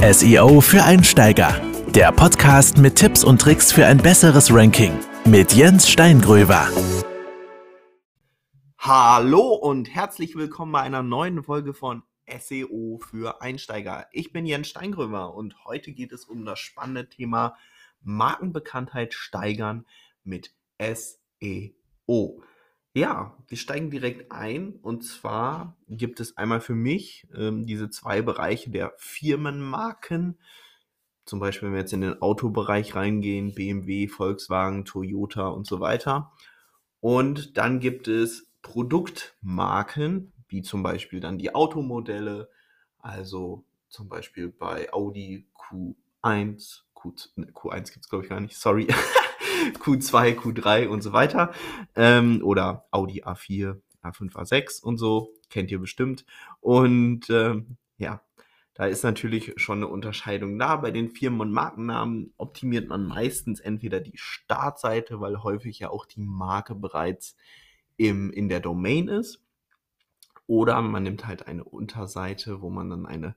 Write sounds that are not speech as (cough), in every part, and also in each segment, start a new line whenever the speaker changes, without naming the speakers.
SEO für Einsteiger. Der Podcast mit Tipps und Tricks für ein besseres Ranking mit Jens Steingröber.
Hallo und herzlich willkommen bei einer neuen Folge von SEO für Einsteiger. Ich bin Jens Steingröber und heute geht es um das spannende Thema Markenbekanntheit steigern mit SEO. Ja, wir steigen direkt ein. Und zwar gibt es einmal für mich ähm, diese zwei Bereiche der Firmenmarken. Zum Beispiel, wenn wir jetzt in den Autobereich reingehen, BMW, Volkswagen, Toyota und so weiter. Und dann gibt es Produktmarken, wie zum Beispiel dann die Automodelle, also zum Beispiel bei Audi Q1, Q, Q1 gibt es glaube ich gar nicht, sorry. (laughs) (laughs) Q2, Q3 und so weiter. Ähm, oder Audi A4, A5, A6 und so. Kennt ihr bestimmt. Und ähm, ja, da ist natürlich schon eine Unterscheidung da. Bei den Firmen- und Markennamen optimiert man meistens entweder die Startseite, weil häufig ja auch die Marke bereits im, in der Domain ist. Oder man nimmt halt eine Unterseite, wo man dann eine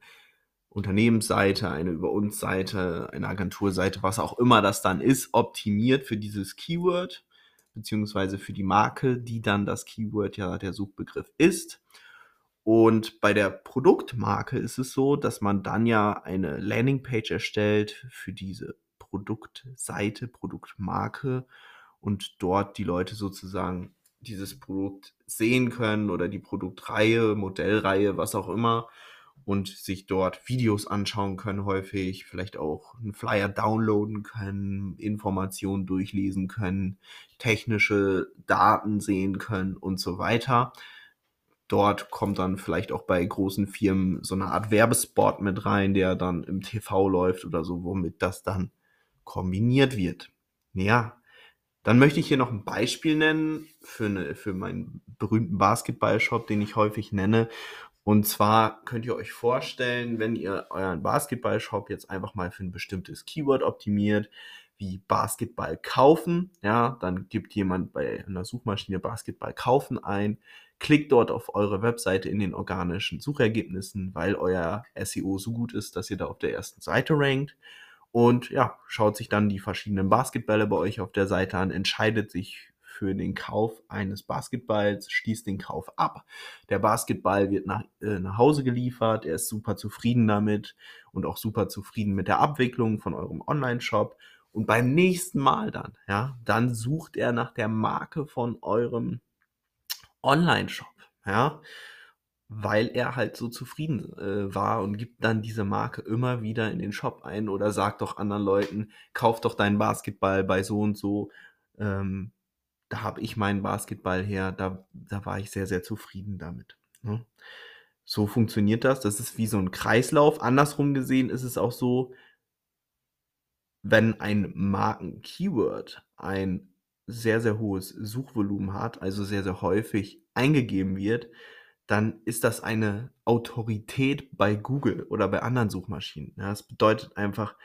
Unternehmensseite, eine Über uns Seite, eine Agenturseite, was auch immer das dann ist, optimiert für dieses Keyword beziehungsweise für die Marke, die dann das Keyword ja der Suchbegriff ist. Und bei der Produktmarke ist es so, dass man dann ja eine Landingpage erstellt für diese Produktseite, Produktmarke und dort die Leute sozusagen dieses Produkt sehen können oder die Produktreihe, Modellreihe, was auch immer und sich dort Videos anschauen können, häufig, vielleicht auch einen Flyer downloaden können, Informationen durchlesen können, technische Daten sehen können und so weiter. Dort kommt dann vielleicht auch bei großen Firmen so eine Art Werbespot mit rein, der dann im TV läuft oder so, womit das dann kombiniert wird. Ja, dann möchte ich hier noch ein Beispiel nennen für, eine, für meinen berühmten Basketball-Shop, den ich häufig nenne. Und zwar könnt ihr euch vorstellen, wenn ihr euren Basketball-Shop jetzt einfach mal für ein bestimmtes Keyword optimiert, wie Basketball kaufen, ja, dann gibt jemand bei einer Suchmaschine Basketball kaufen ein, klickt dort auf eure Webseite in den organischen Suchergebnissen, weil euer SEO so gut ist, dass ihr da auf der ersten Seite rankt. Und ja, schaut sich dann die verschiedenen Basketbälle bei euch auf der Seite an, entscheidet sich für den Kauf eines Basketballs, schließt den Kauf ab. Der Basketball wird nach, äh, nach Hause geliefert, er ist super zufrieden damit und auch super zufrieden mit der Abwicklung von eurem Online-Shop. Und beim nächsten Mal dann, ja, dann sucht er nach der Marke von eurem Online-Shop, ja, weil er halt so zufrieden äh, war und gibt dann diese Marke immer wieder in den Shop ein oder sagt doch anderen Leuten, kauf doch deinen Basketball bei so und so. Ähm, da habe ich meinen Basketball her, da, da war ich sehr, sehr zufrieden damit. Ne? So funktioniert das. Das ist wie so ein Kreislauf. Andersrum gesehen ist es auch so, wenn ein Marken-Keyword ein sehr, sehr hohes Suchvolumen hat, also sehr, sehr häufig eingegeben wird, dann ist das eine Autorität bei Google oder bei anderen Suchmaschinen. Ja, das bedeutet einfach,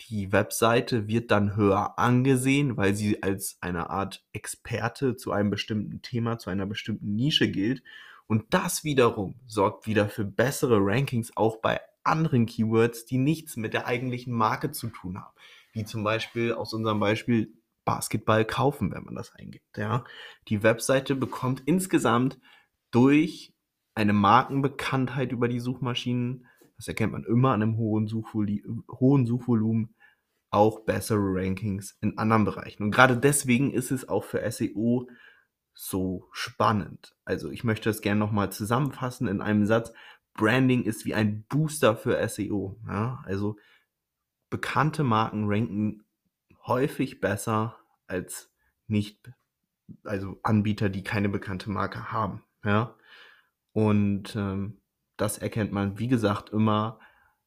die Webseite wird dann höher angesehen, weil sie als eine Art Experte zu einem bestimmten Thema, zu einer bestimmten Nische gilt. Und das wiederum sorgt wieder für bessere Rankings auch bei anderen Keywords, die nichts mit der eigentlichen Marke zu tun haben. Wie zum Beispiel aus unserem Beispiel Basketball kaufen, wenn man das eingibt. Ja. Die Webseite bekommt insgesamt durch eine Markenbekanntheit über die Suchmaschinen das erkennt man immer an einem hohen, Suchvoli hohen Suchvolumen, auch bessere Rankings in anderen Bereichen. Und gerade deswegen ist es auch für SEO so spannend. Also ich möchte das gerne nochmal zusammenfassen in einem Satz. Branding ist wie ein Booster für SEO. Ja? Also bekannte Marken ranken häufig besser als nicht, also Anbieter, die keine bekannte Marke haben. Ja? Und ähm, das erkennt man, wie gesagt, immer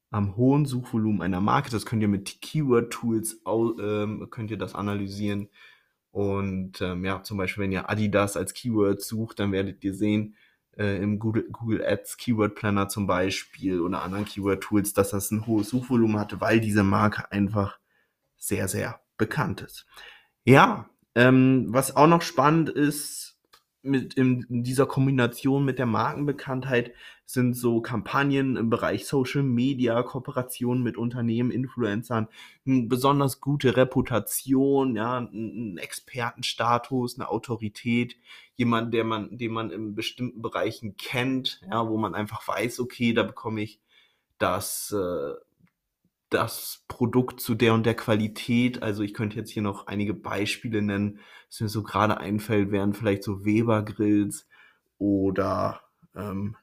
am hohen Suchvolumen einer Marke. Das könnt ihr mit Keyword-Tools ähm, könnt ihr das analysieren. Und ähm, ja, zum Beispiel, wenn ihr Adidas als Keyword sucht, dann werdet ihr sehen, äh, im Google, Google Ads Keyword Planner zum Beispiel oder anderen Keyword Tools, dass das ein hohes Suchvolumen hatte, weil diese Marke einfach sehr, sehr bekannt ist. Ja, ähm, was auch noch spannend ist, mit in, in dieser Kombination mit der Markenbekanntheit sind so Kampagnen im Bereich Social Media, Kooperationen mit Unternehmen, Influencern, eine besonders gute Reputation, ja, ein Expertenstatus, eine Autorität, jemand, der man, den man in bestimmten Bereichen kennt, ja, wo man einfach weiß, okay, da bekomme ich das, äh, das Produkt zu der und der Qualität. Also ich könnte jetzt hier noch einige Beispiele nennen, was mir so gerade einfällt, wären vielleicht so Weber Grills oder ähm,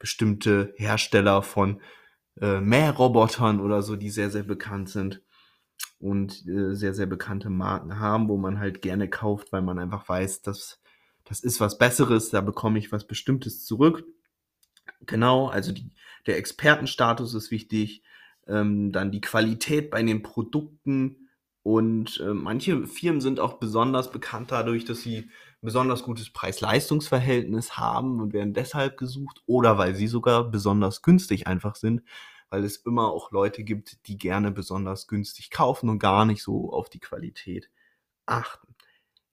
bestimmte Hersteller von äh, Mährobotern oder so, die sehr, sehr bekannt sind und äh, sehr, sehr bekannte Marken haben, wo man halt gerne kauft, weil man einfach weiß, dass das ist was Besseres, da bekomme ich was Bestimmtes zurück. Genau, also die, der Expertenstatus ist wichtig, ähm, dann die Qualität bei den Produkten und äh, manche Firmen sind auch besonders bekannt dadurch, dass sie besonders gutes Preis-Leistungs-Verhältnis haben und werden deshalb gesucht oder weil sie sogar besonders günstig einfach sind, weil es immer auch Leute gibt, die gerne besonders günstig kaufen und gar nicht so auf die Qualität achten.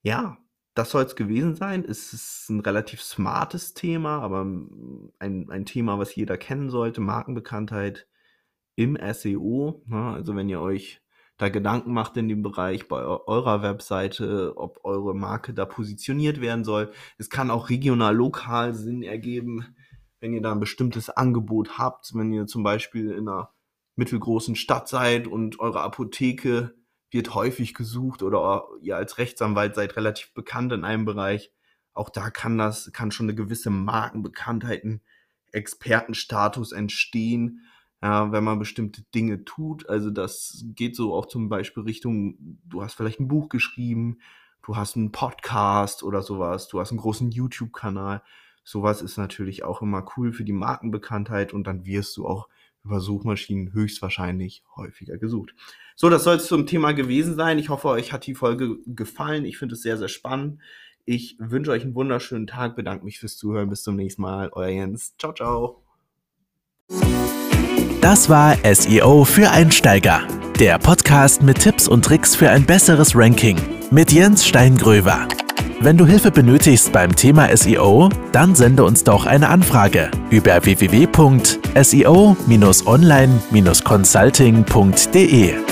Ja, das soll es gewesen sein. Es ist ein relativ smartes Thema, aber ein, ein Thema, was jeder kennen sollte. Markenbekanntheit im SEO. Ne? Also wenn ihr euch da Gedanken macht in dem Bereich bei eurer Webseite, ob eure Marke da positioniert werden soll. Es kann auch regional, lokal Sinn ergeben, wenn ihr da ein bestimmtes Angebot habt, wenn ihr zum Beispiel in einer mittelgroßen Stadt seid und eure Apotheke wird häufig gesucht oder ihr als Rechtsanwalt seid relativ bekannt in einem Bereich. Auch da kann das, kann schon eine gewisse Markenbekanntheit, ein Expertenstatus entstehen ja, wenn man bestimmte Dinge tut. Also das geht so auch zum Beispiel Richtung, du hast vielleicht ein Buch geschrieben, du hast einen Podcast oder sowas, du hast einen großen YouTube-Kanal. Sowas ist natürlich auch immer cool für die Markenbekanntheit und dann wirst du auch über Suchmaschinen höchstwahrscheinlich häufiger gesucht. So, das soll es zum Thema gewesen sein. Ich hoffe, euch hat die Folge gefallen. Ich finde es sehr, sehr spannend. Ich wünsche euch einen wunderschönen Tag, bedanke mich fürs Zuhören. Bis zum nächsten Mal. Euer Jens. Ciao, ciao.
Das war SEO für Einsteiger. Der Podcast mit Tipps und Tricks für ein besseres Ranking mit Jens Steingröver. Wenn du Hilfe benötigst beim Thema SEO, dann sende uns doch eine Anfrage über www.seo-online-consulting.de.